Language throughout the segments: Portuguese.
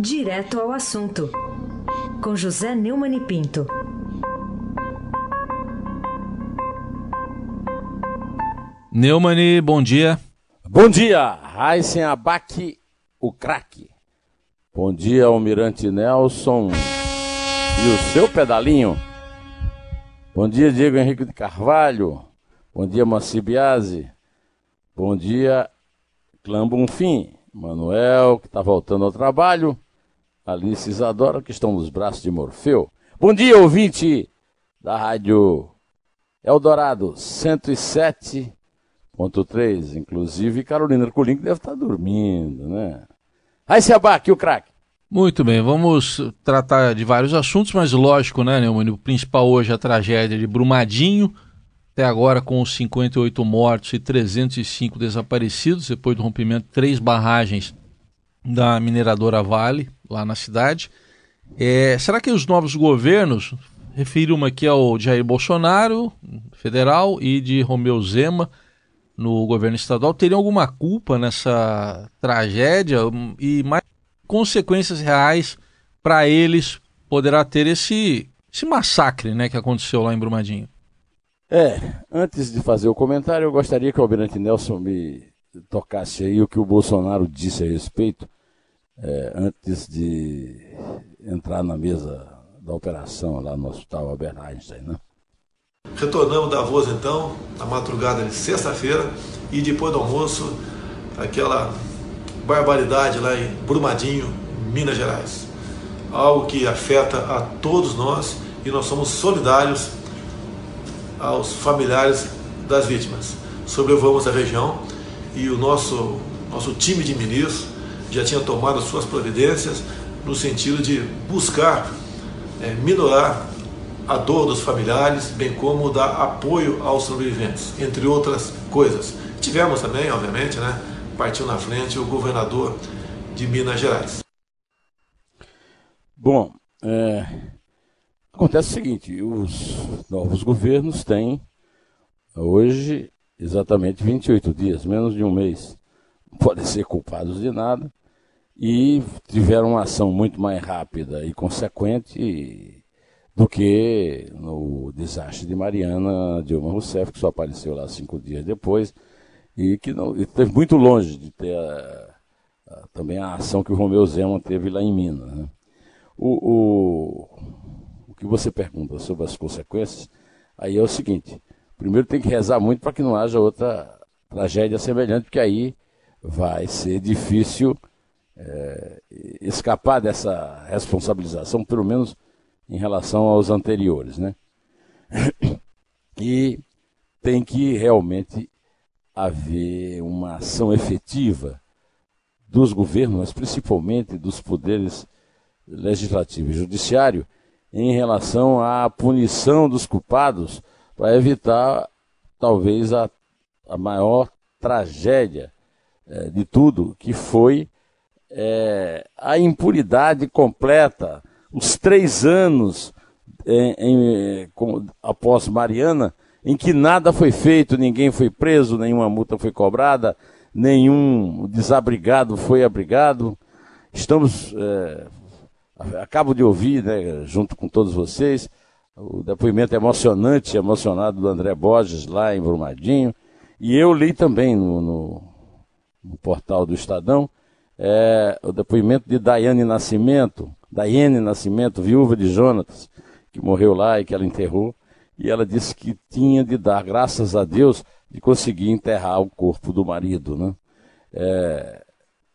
Direto ao assunto, com José Neumann e Pinto. Neumani, bom dia. Bom dia, Raíssen Abac, o craque. Bom dia, Almirante Nelson e o seu pedalinho. Bom dia, Diego Henrique de Carvalho. Bom dia, Maci Biasi. Bom dia, Clã Bonfim. Manuel, que está voltando ao trabalho. Alice Isadora, que estão nos braços de Morfeu. Bom dia, ouvinte da Rádio Eldorado 107.3. Inclusive, Carolina Ercolim, que deve estar dormindo, né? Aí se abaque o craque. Muito bem, vamos tratar de vários assuntos, mas lógico, né, Neumann? O principal hoje é a tragédia de Brumadinho, até agora com 58 mortos e 305 desaparecidos, depois do rompimento de três barragens da mineradora Vale, lá na cidade. É, será que os novos governos, refiro uma aqui ao Jair Bolsonaro, federal, e de Romeu Zema, no governo estadual, teriam alguma culpa nessa tragédia e mais consequências reais para eles poderá ter esse, esse massacre né, que aconteceu lá em Brumadinho? É, antes de fazer o comentário, eu gostaria que o Almirante Nelson me tocasse aí o que o Bolsonaro disse a respeito é, antes de entrar na mesa da operação lá no Hospital Albert Einstein, né? Retornamos da voz então, na madrugada de sexta-feira, e depois do almoço, aquela barbaridade lá em Brumadinho, Minas Gerais. Algo que afeta a todos nós e nós somos solidários aos familiares das vítimas. Sobrevamos a região e o nosso, nosso time de ministros já tinha tomado as suas providências no sentido de buscar é, minorar a dor dos familiares, bem como dar apoio aos sobreviventes, entre outras coisas. Tivemos também, obviamente, né, partiu na frente o governador de Minas Gerais. Bom, é, acontece o seguinte: os novos governos têm hoje exatamente 28 dias, menos de um mês. Podem ser culpados de nada e tiveram uma ação muito mais rápida e consequente do que no desastre de Mariana Dilma Rousseff, que só apareceu lá cinco dias depois e que não esteve muito longe de ter a, a, também a ação que o Romeu Zema teve lá em Minas. Né? O, o, o que você pergunta sobre as consequências, aí é o seguinte, primeiro tem que rezar muito para que não haja outra tragédia semelhante, porque aí vai ser difícil é, escapar dessa responsabilização, pelo menos em relação aos anteriores, né? E tem que realmente haver uma ação efetiva dos governos, mas principalmente dos poderes legislativo e judiciário, em relação à punição dos culpados para evitar talvez a, a maior tragédia é, de tudo, que foi é, a impunidade completa, os três anos em, em, com, após Mariana, em que nada foi feito, ninguém foi preso, nenhuma multa foi cobrada, nenhum desabrigado foi abrigado. Estamos, é, acabo de ouvir, né, junto com todos vocês, o depoimento emocionante, emocionado do André Borges lá em Brumadinho, e eu li também no, no, no portal do Estadão, é, o depoimento de Daiane Nascimento, Daiane Nascimento, viúva de Jonatas, que morreu lá e que ela enterrou, e ela disse que tinha de dar graças a Deus de conseguir enterrar o corpo do marido, né? É,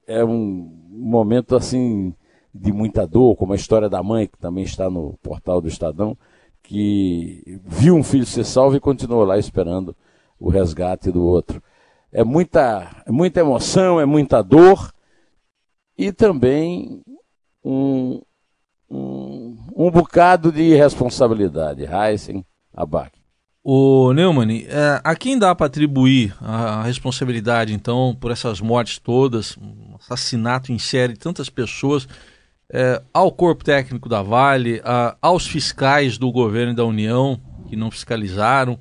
é um momento assim de muita dor, como a história da mãe, que também está no portal do Estadão, que viu um filho ser salvo e continuou lá esperando o resgate do outro. É muita, é muita emoção, é muita dor, e também um, um, um bocado de responsabilidade. Heisen, Abac. O Neumann, é, a quem dá para atribuir a, a, responsabilidade, então, por essas mortes todas, um assassinato em série de tantas pessoas, é, ao corpo técnico da Vale, a, aos fiscais do governo e da União, que não fiscalizaram,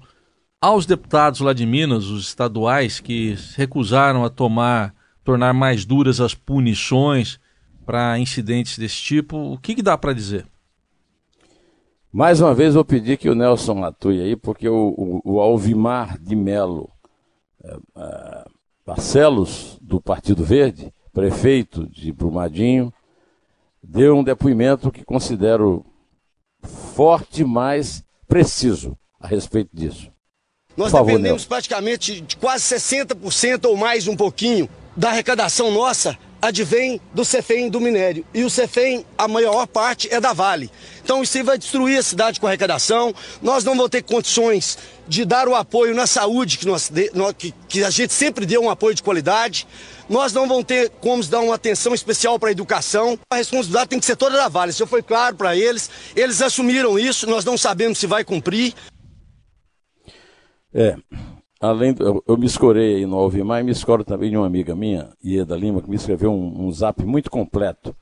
aos deputados lá de Minas, os estaduais, que recusaram a tomar tornar mais duras as punições para incidentes desse tipo. O que, que dá para dizer? Mais uma vez vou pedir que o Nelson atue aí, porque o, o, o Alvimar de Melo é, é, Barcelos, do Partido Verde, prefeito de Brumadinho, deu um depoimento que considero forte, mas preciso a respeito disso. Nós favor, dependemos Nelson. praticamente de quase 60% ou mais um pouquinho da arrecadação nossa advém do CEFEM do minério. E o CEFEM, a maior parte, é da Vale. Então isso vai destruir a cidade com arrecadação. Nós não vamos ter condições de dar o apoio na saúde, que, nós, que, que a gente sempre deu um apoio de qualidade. Nós não vamos ter como dar uma atenção especial para a educação. A responsabilidade tem que ser toda da Vale. Isso foi claro para eles. Eles assumiram isso, nós não sabemos se vai cumprir. É, além do, eu, eu me escorei aí no Alvimar e me escoro também de uma amiga minha, Ieda Lima, que me escreveu um, um zap muito completo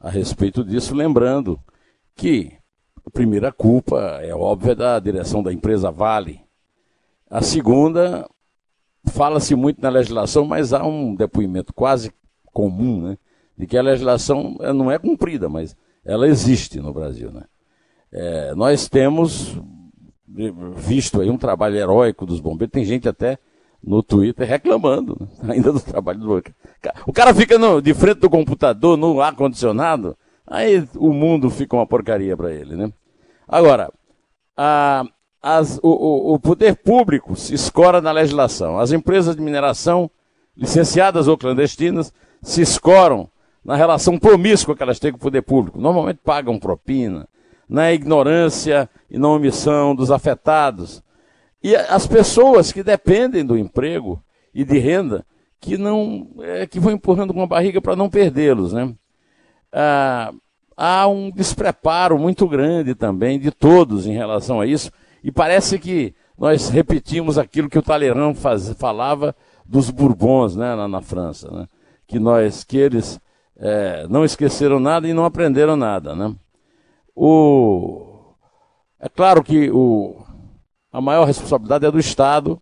a respeito disso, lembrando que a primeira culpa é óbvia da direção da empresa Vale. A segunda, fala-se muito na legislação, mas há um depoimento quase comum, né, de que a legislação não é cumprida, mas ela existe no Brasil, né. É, nós temos visto aí um trabalho heróico dos bombeiros. Tem gente até no Twitter reclamando né? ainda do trabalho do. O cara fica no, de frente do computador, no ar-condicionado, aí o mundo fica uma porcaria para ele, né? Agora, a, as, o, o, poder público se escora na legislação. As empresas de mineração, licenciadas ou clandestinas, se escoram na relação promíscua que elas têm com o poder público. Normalmente pagam propina, na ignorância e na omissão dos afetados. E as pessoas que dependem do emprego e de renda, que não é, que vão empurrando com a barriga para não perdê-los, né? Ah, há um despreparo muito grande também de todos em relação a isso, e parece que nós repetimos aquilo que o Talleyrand faz, falava dos Bourbons né, na, na França, né? que nós que eles é, não esqueceram nada e não aprenderam nada, né? O... É claro que o... a maior responsabilidade é do Estado,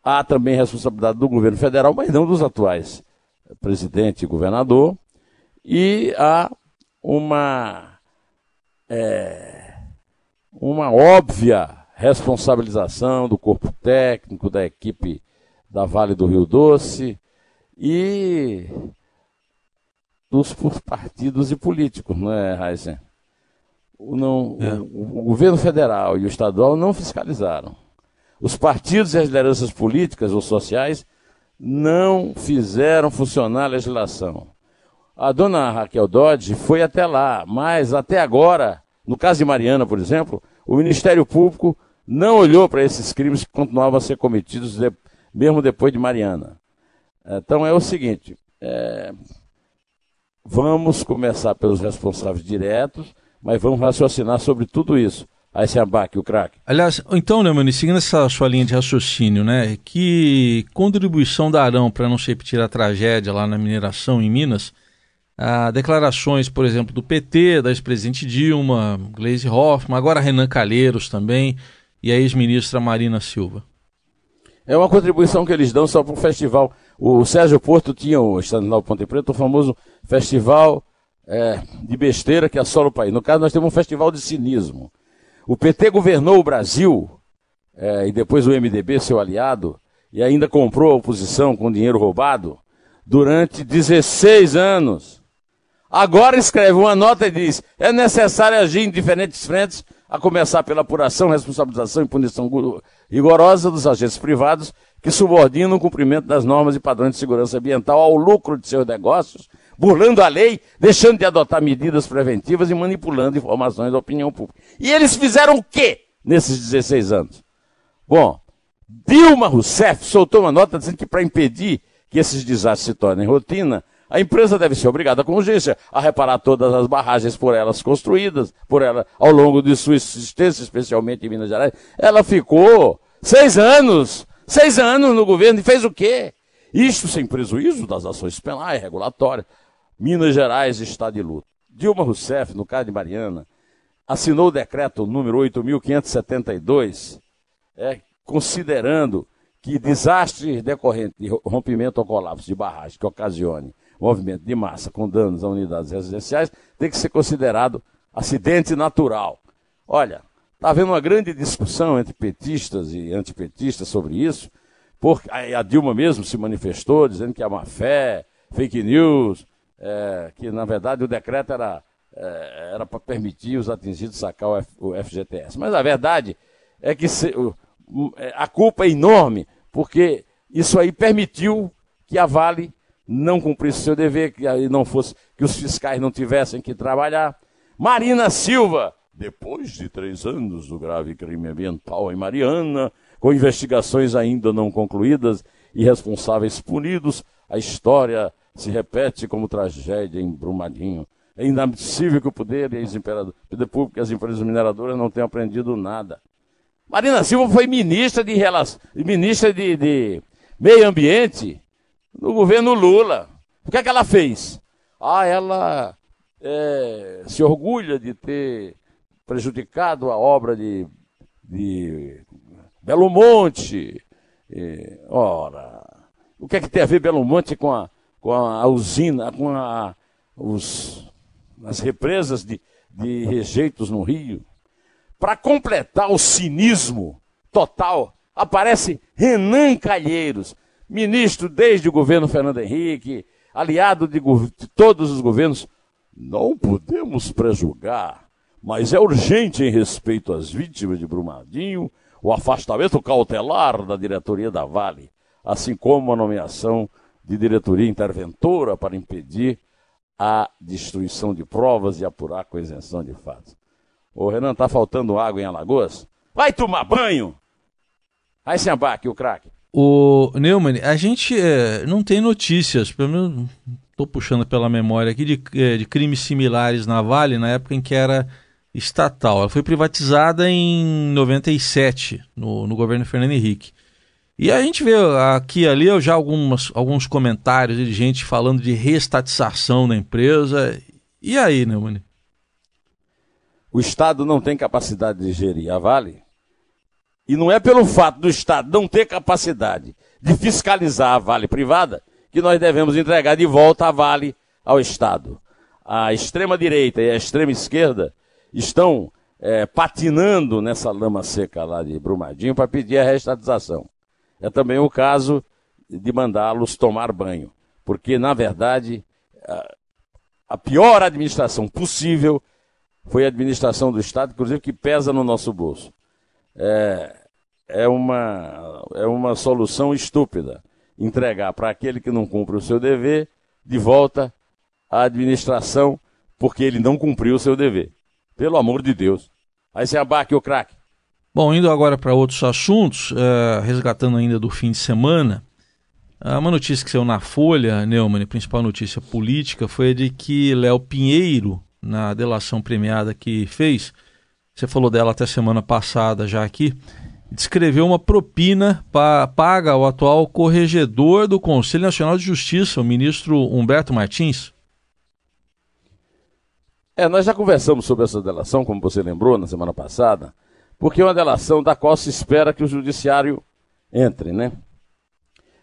há também responsabilidade do governo federal, mas não dos atuais. Presidente e governador, e há uma, é, uma óbvia responsabilização do corpo técnico, da equipe da Vale do Rio Doce e dos partidos e políticos, não é, Heisen? O, não, é. o, o, governo federal e o estadual não fiscalizaram. Os partidos e as lideranças políticas ou sociais não fizeram funcionar a legislação. A dona Raquel Dodge foi até lá, mas até agora, no caso de Mariana, por exemplo, o Ministério Público não olhou para esses crimes que continuavam a ser cometidos de, mesmo depois de Mariana. Então é o seguinte: é, vamos começar pelos responsáveis diretos, mas vamos raciocinar sobre tudo isso. Aí se abaque o craque. Aliás, então, Neumann, seguindo essa sua linha de raciocínio, né, que contribuição darão para não se repetir a tragédia lá na mineração em Minas? Ah, declarações, por exemplo, do PT, da ex-presidente Dilma, Gleisi Hoffmann, agora Renan Calheiros também, e a ex-ministra Marina Silva. É uma contribuição que eles dão só para o festival. O Sérgio Porto tinha o Estado Ponte Preta, o famoso Festival é, de besteira que assola o país. No caso, nós temos um festival de cinismo. O PT governou o Brasil, é, e depois o MDB, seu aliado, e ainda comprou a oposição com dinheiro roubado, durante 16 anos. Agora escreve uma nota e diz: é necessário agir em diferentes frentes, a começar pela apuração, responsabilização e punição rigorosa dos agentes privados que subordinam o cumprimento das normas e padrões de segurança ambiental ao lucro de seus negócios burlando a lei, deixando de adotar medidas preventivas e manipulando informações da opinião pública. E eles fizeram o quê nesses 16 anos? Bom, Dilma Rousseff soltou uma nota dizendo que para impedir que esses desastres se tornem rotina, a empresa deve ser obrigada com urgência a reparar todas as barragens por elas construídas, por ela ao longo de sua existência, especialmente em Minas Gerais. Ela ficou seis anos, seis anos no governo e fez o quê? Isto sem prejuízo das ações penais, regulatórias, Minas Gerais está de luto. Dilma Rousseff, no caso de Mariana, assinou o decreto número 8.572, é, considerando que desastres decorrentes de rompimento ou colapso de barragem que ocasione movimento de massa com danos a unidades residenciais, tem que ser considerado acidente natural. Olha, está havendo uma grande discussão entre petistas e antipetistas sobre isso, porque a Dilma mesmo se manifestou dizendo que é má fé, fake news, é, que na verdade o decreto era é, era para permitir os atingidos sacar o, F, o, FGTS. Mas a verdade é que se, o, é, a culpa é enorme, porque isso aí permitiu que a Vale não cumprisse seu dever, que aí não fosse, que os fiscais não tivessem que trabalhar. Marina Silva, depois de três anos do grave crime ambiental em Mariana, com investigações ainda não concluídas e responsáveis punidos, a história se repete como tragédia em Brumadinho. É inadmissível que o poder e imperador, poder público e as empresas mineradoras não tenham aprendido nada. Marina Silva foi ministra de, ministra de, de Meio Ambiente no governo Lula. O que é que ela fez? Ah, ela é, se orgulha de ter prejudicado a obra de, de Belo Monte. E, ora, o que é que tem a ver Belo Monte com a, com a usina, com a, os, as represas de, de rejeitos no Rio? Para completar o cinismo total, aparece Renan Calheiros, ministro desde o governo Fernando Henrique, aliado de, de todos os governos. Não podemos prejugar, mas é urgente em respeito às vítimas de Brumadinho o afastamento cautelar da diretoria da Vale, assim como a nomeação de diretoria interventora para impedir a destruição de provas e apurar com isenção de fatos. Ô Renan, tá faltando água em Alagoas? Vai tomar banho! Aí se abaque o craque. O Neumann, a gente é, não tem notícias, pelo menos estou puxando pela memória aqui, de, é, de crimes similares na Vale, na época em que era estatal. Ela foi privatizada em 97, no, no governo Fernando Henrique. E a gente vê aqui e ali já algumas, alguns comentários de gente falando de reestatização da empresa. E aí, Neumann? O Estado não tem capacidade de gerir a Vale. E não é pelo fato do Estado não ter capacidade de fiscalizar a Vale privada que nós devemos entregar de volta a Vale ao Estado. A extrema-direita e a extrema-esquerda estão é, patinando nessa lama seca lá de Brumadinho para pedir a reestatização. É também o caso de mandá-los tomar banho, porque, na verdade, a, pior administração possível foi a administração do Estado, inclusive que pesa no nosso bolso. É, é, uma, é uma solução estúpida entregar para aquele que não cumpre o seu dever de volta à administração porque ele não cumpriu o seu dever. Pelo amor de Deus. Aí você abaque o craque. Bom, indo agora para outros assuntos, uh, resgatando ainda do fim de semana, uh, uma notícia que saiu na Folha, Neumann, principal notícia política, foi a de que Léo Pinheiro, na delação premiada que fez, você falou dela até semana passada já aqui, descreveu uma propina pa, paga ao atual corregedor do Conselho Nacional de Justiça, o ministro Humberto Martins. É, nós já conversamos sobre essa delação, como você lembrou na semana passada, porque é uma delação da qual se espera que o judiciário entre, né?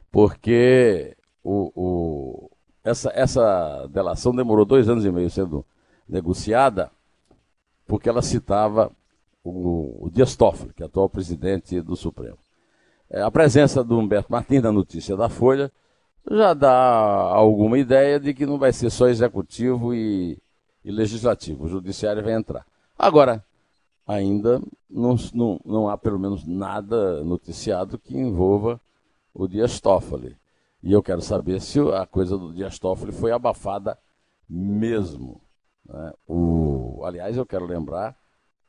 Porque o, o, essa, essa delação demorou dois anos e meio sendo negociada, porque ela citava o, o Dias Toffoli, que é atual presidente do Supremo. É, a presença do Humberto Martins na notícia da Folha já dá alguma ideia de que não vai ser só executivo e e legislativo. O judiciário vai entrar. Agora, ainda não, não, não há pelo menos nada noticiado que envolva o Dias Toffoli. E eu quero saber se a coisa do Dias Toffoli foi abafada mesmo. Né? O, aliás, eu quero lembrar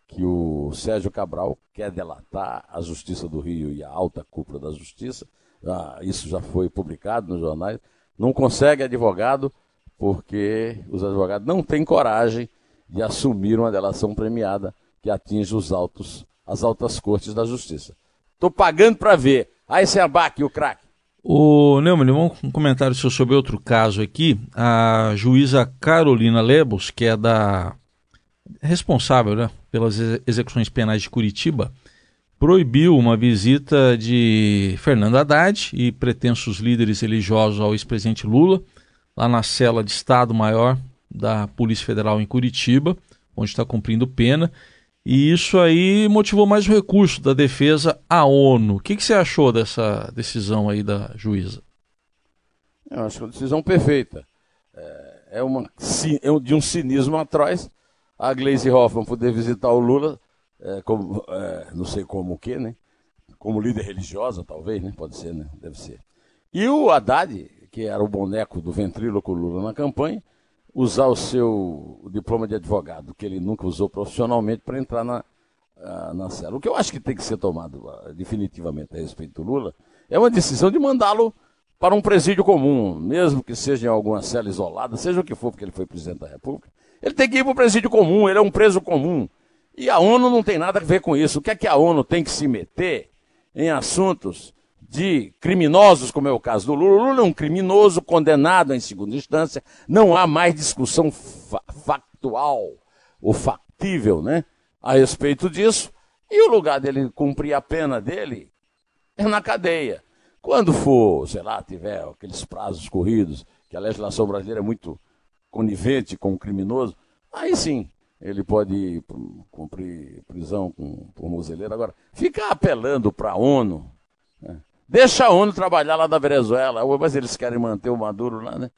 que o Sérgio Cabral quer delatar a Justiça do Rio e a alta cúpula da Justiça. Ah, isso já foi publicado nos jornais. Não consegue advogado porque os advogados não têm coragem de assumir uma delação premiada que atinge os altos, as altas cortes da justiça. Estou pagando para ver. Aí você abaque o craque. O Neumann, um comentário seu sobre outro caso aqui. A juíza Carolina Lebos, que é da responsável né, pelas execuções penais de Curitiba, proibiu uma visita de Fernando Haddad e pretensos líderes religiosos ao ex-presidente Lula lá na cela de Estado-Maior da Polícia Federal em Curitiba, onde está cumprindo pena. E isso aí motivou mais o recurso da defesa à ONU. O que, que você achou dessa decisão aí da juíza? Eu acho é uma decisão perfeita. É, é uma, é de um cinismo atroz. A Gleisi Hoffmann poder visitar o Lula, é, como, é, não sei como o quê, né? Como líder religiosa, talvez, né? Pode ser, né? Deve ser. E o Haddad, que era o boneco do ventríloco Lula na campanha, usar o seu diploma de advogado, que ele nunca usou profissionalmente, para entrar na, uh, na cela. O que eu acho que tem que ser tomado uh, definitivamente a respeito do Lula é uma decisão de mandá-lo para um presídio comum, mesmo que seja em alguma cela isolada, seja o que for, porque ele foi presidente da República. Ele tem que ir para o presídio comum, ele é um preso comum. E a ONU não tem nada a ver com isso. O que é que a ONU tem que se meter em assuntos de criminosos, como é o caso do Lula? Lula é um criminoso condenado em segunda instância. Não há mais discussão fa factual ou factível né, a respeito disso. E o lugar dele cumprir a pena dele é na cadeia. Quando for, sei lá, tiver aqueles prazos corridos, que a legislação brasileira é muito conivente com o criminoso, aí sim ele pode cumprir prisão com, por mozeleiro. Agora, ficar apelando para a ONU, né? Deixa a ONU trabalhar lá da Venezuela, mas eles querem manter o Maduro lá, né?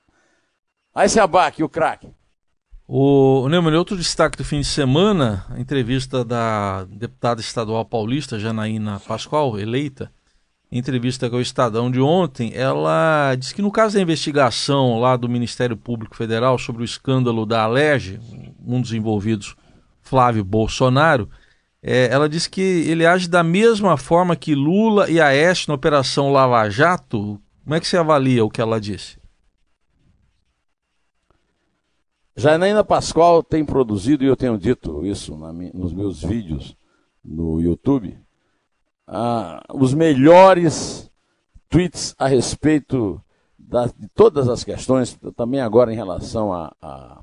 Aí se abaque o craque. O Neumann, outro destaque do fim de semana, a entrevista da deputada estadual paulista Janaína Pascoal, eleita, entrevista com o Estadão de ontem, ela disse que no caso da investigação lá do Ministério Público Federal sobre o escândalo da Alerj, um dos envolvidos, Flávio Bolsonaro, é, ela disse que ele age da mesma forma que Lula e Aécio na Operação Lava Jato. Como é que você avalia o que ela disse? Janaína Pascoal tem produzido, e eu tenho dito isso na, nos meus vídeos no YouTube, ah, os melhores tweets a respeito da, de todas as questões, também agora em relação a, a,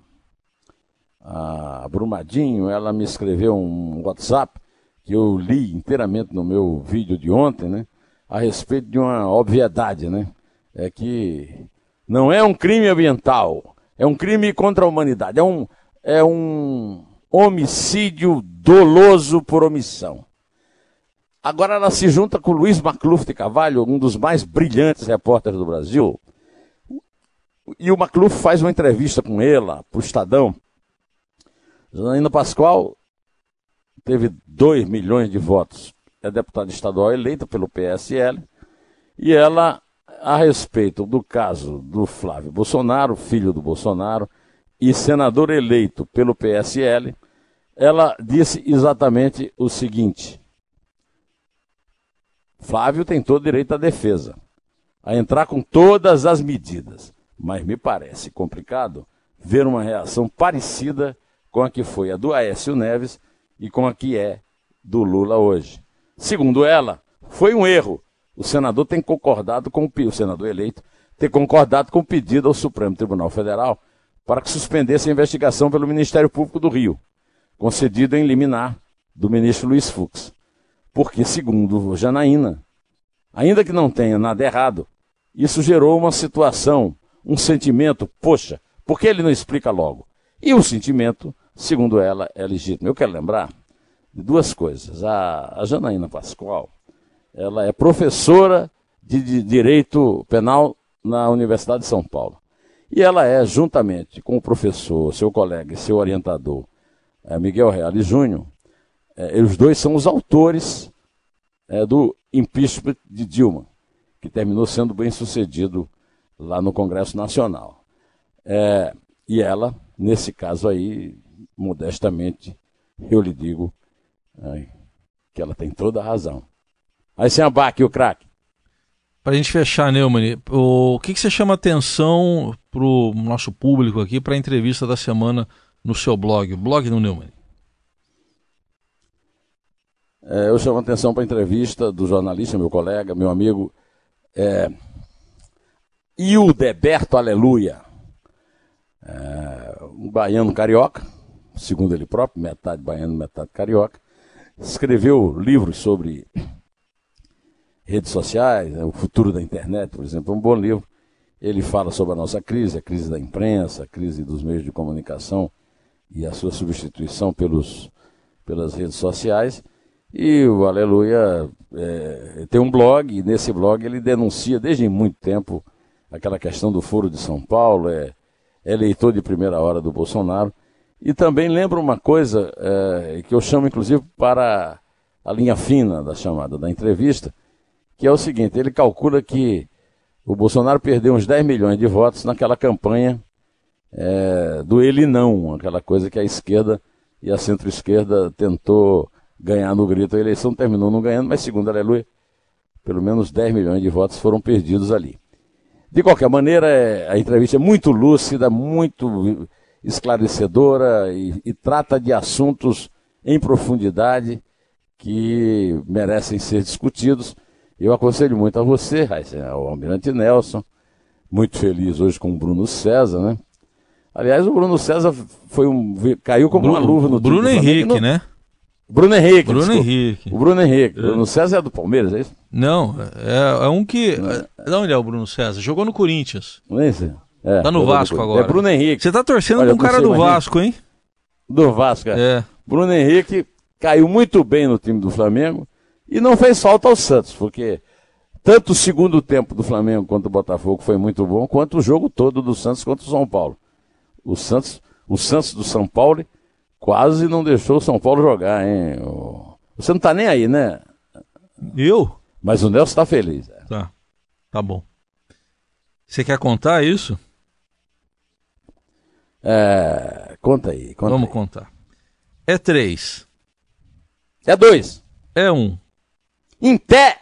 a Brumadinho, ela me escreveu um WhatsApp que eu li inteiramente no meu vídeo de ontem, né? A respeito de uma obviedade, né? É que não é um crime ambiental, é um crime contra a humanidade, é um, é um homicídio doloso por omissão. Agora ela se junta com Luiz Macluf de Carvalho, um dos mais brilhantes repórteres do Brasil. E o Macluf faz uma entrevista com ela, para o Estadão. Janaína Pascoal teve 2 milhões de votos. É deputada estadual eleita pelo PSL. E ela, a respeito do caso do Flávio Bolsonaro, filho do Bolsonaro, e senador eleito pelo PSL, ela disse exatamente o seguinte: Flávio tem todo direito à defesa, a entrar com todas as medidas, mas me parece complicado ver uma reação parecida com a que foi a do Aécio Neves e com a que é do Lula hoje. Segundo ela, foi um erro. O senador tem concordado com o, o senador eleito ter concordado com o pedido ao Supremo Tribunal Federal para que suspendesse a investigação pelo Ministério Público do Rio, concedido em liminar do ministro Luiz Fux. Porque, segundo Janaína, ainda que não tenha nada errado, isso gerou uma situação, um sentimento, poxa, por que ele não explica logo? E o sentimento, segundo ela, é legítimo. Eu quero lembrar de duas coisas. A, a Janaína Pascoal, ela é professora de, de Direito Penal na Universidade de São Paulo. E ela é, juntamente com o professor, seu colega e seu orientador, é, Miguel Reale Júnior, é, os dois são os autores é, do impeachment de Dilma, que terminou sendo bem sucedido lá no Congresso Nacional. É, e ela, nesse caso aí, modestamente, eu lhe digo que ela tem toda a razão. Aí sem abaque o craque. Para a gente fechar, Neumann, o que, que você chama atenção para o nosso público aqui para a entrevista da semana no seu blog, o blog do Neumann? É, eu chamo atenção para a entrevista do jornalista, meu colega, meu amigo, é, Hildeberto Aleluia, é, um baiano carioca, segundo ele próprio, metade baiano, metade carioca, escreveu livros sobre redes sociais, né, o futuro da internet, por exemplo, é um bom livro. Ele fala sobre a nossa crise, a crise da imprensa, a crise dos meios de comunicação e a sua substituição pelos, pelas redes sociais. E o Aleluia é, tem um blog, e nesse blog ele denuncia desde muito tempo aquela questão do Foro de São Paulo, é, é eleitor de primeira hora do Bolsonaro. E também lembra uma coisa é, que eu chamo inclusive para a linha fina da chamada da entrevista, que é o seguinte: ele calcula que o Bolsonaro perdeu uns 10 milhões de votos naquela campanha é, do ele não, aquela coisa que a esquerda e a centro-esquerda tentou ganhar no grito. A eleição terminou não ganhando, mas segundo Aleluia, pelo menos 10 milhões de votos foram perdidos ali. De qualquer maneira, é, a entrevista é muito lúcida, muito esclarecedora e, e trata de assuntos em profundidade que merecem ser discutidos. Eu aconselho muito a você, ao Almirante Nelson, muito feliz hoje com o Bruno César, né? Aliás, o Bruno César foi um, caiu como Bruno, uma luva no Bruno Henrique, né? Bruno Henrique. Bruno desculpa. Henrique. O Bruno Henrique. É. Bruno César é do Palmeiras, é isso? Não, é, é um que. É. De onde é o Bruno César? Jogou no Corinthians. Não é isso? É, tá no Vasco agora. É Bruno Henrique. Você tá torcendo Olha, com um cara do Vasco, hein? Do Vasco, é. é. Bruno Henrique caiu muito bem no time do Flamengo e não fez falta ao Santos, porque tanto o segundo tempo do Flamengo contra o Botafogo foi muito bom, quanto o jogo todo do Santos contra o São Paulo. O Santos, o Santos do São Paulo quase não deixou o São Paulo jogar, hein? Você não tá nem aí, né? Eu? Mas o Nelson tá feliz. É. Tá. Tá bom. Você quer contar isso? É, conta aí. Conta Vamos aí. contar. É três. É dois. É um. Em pé.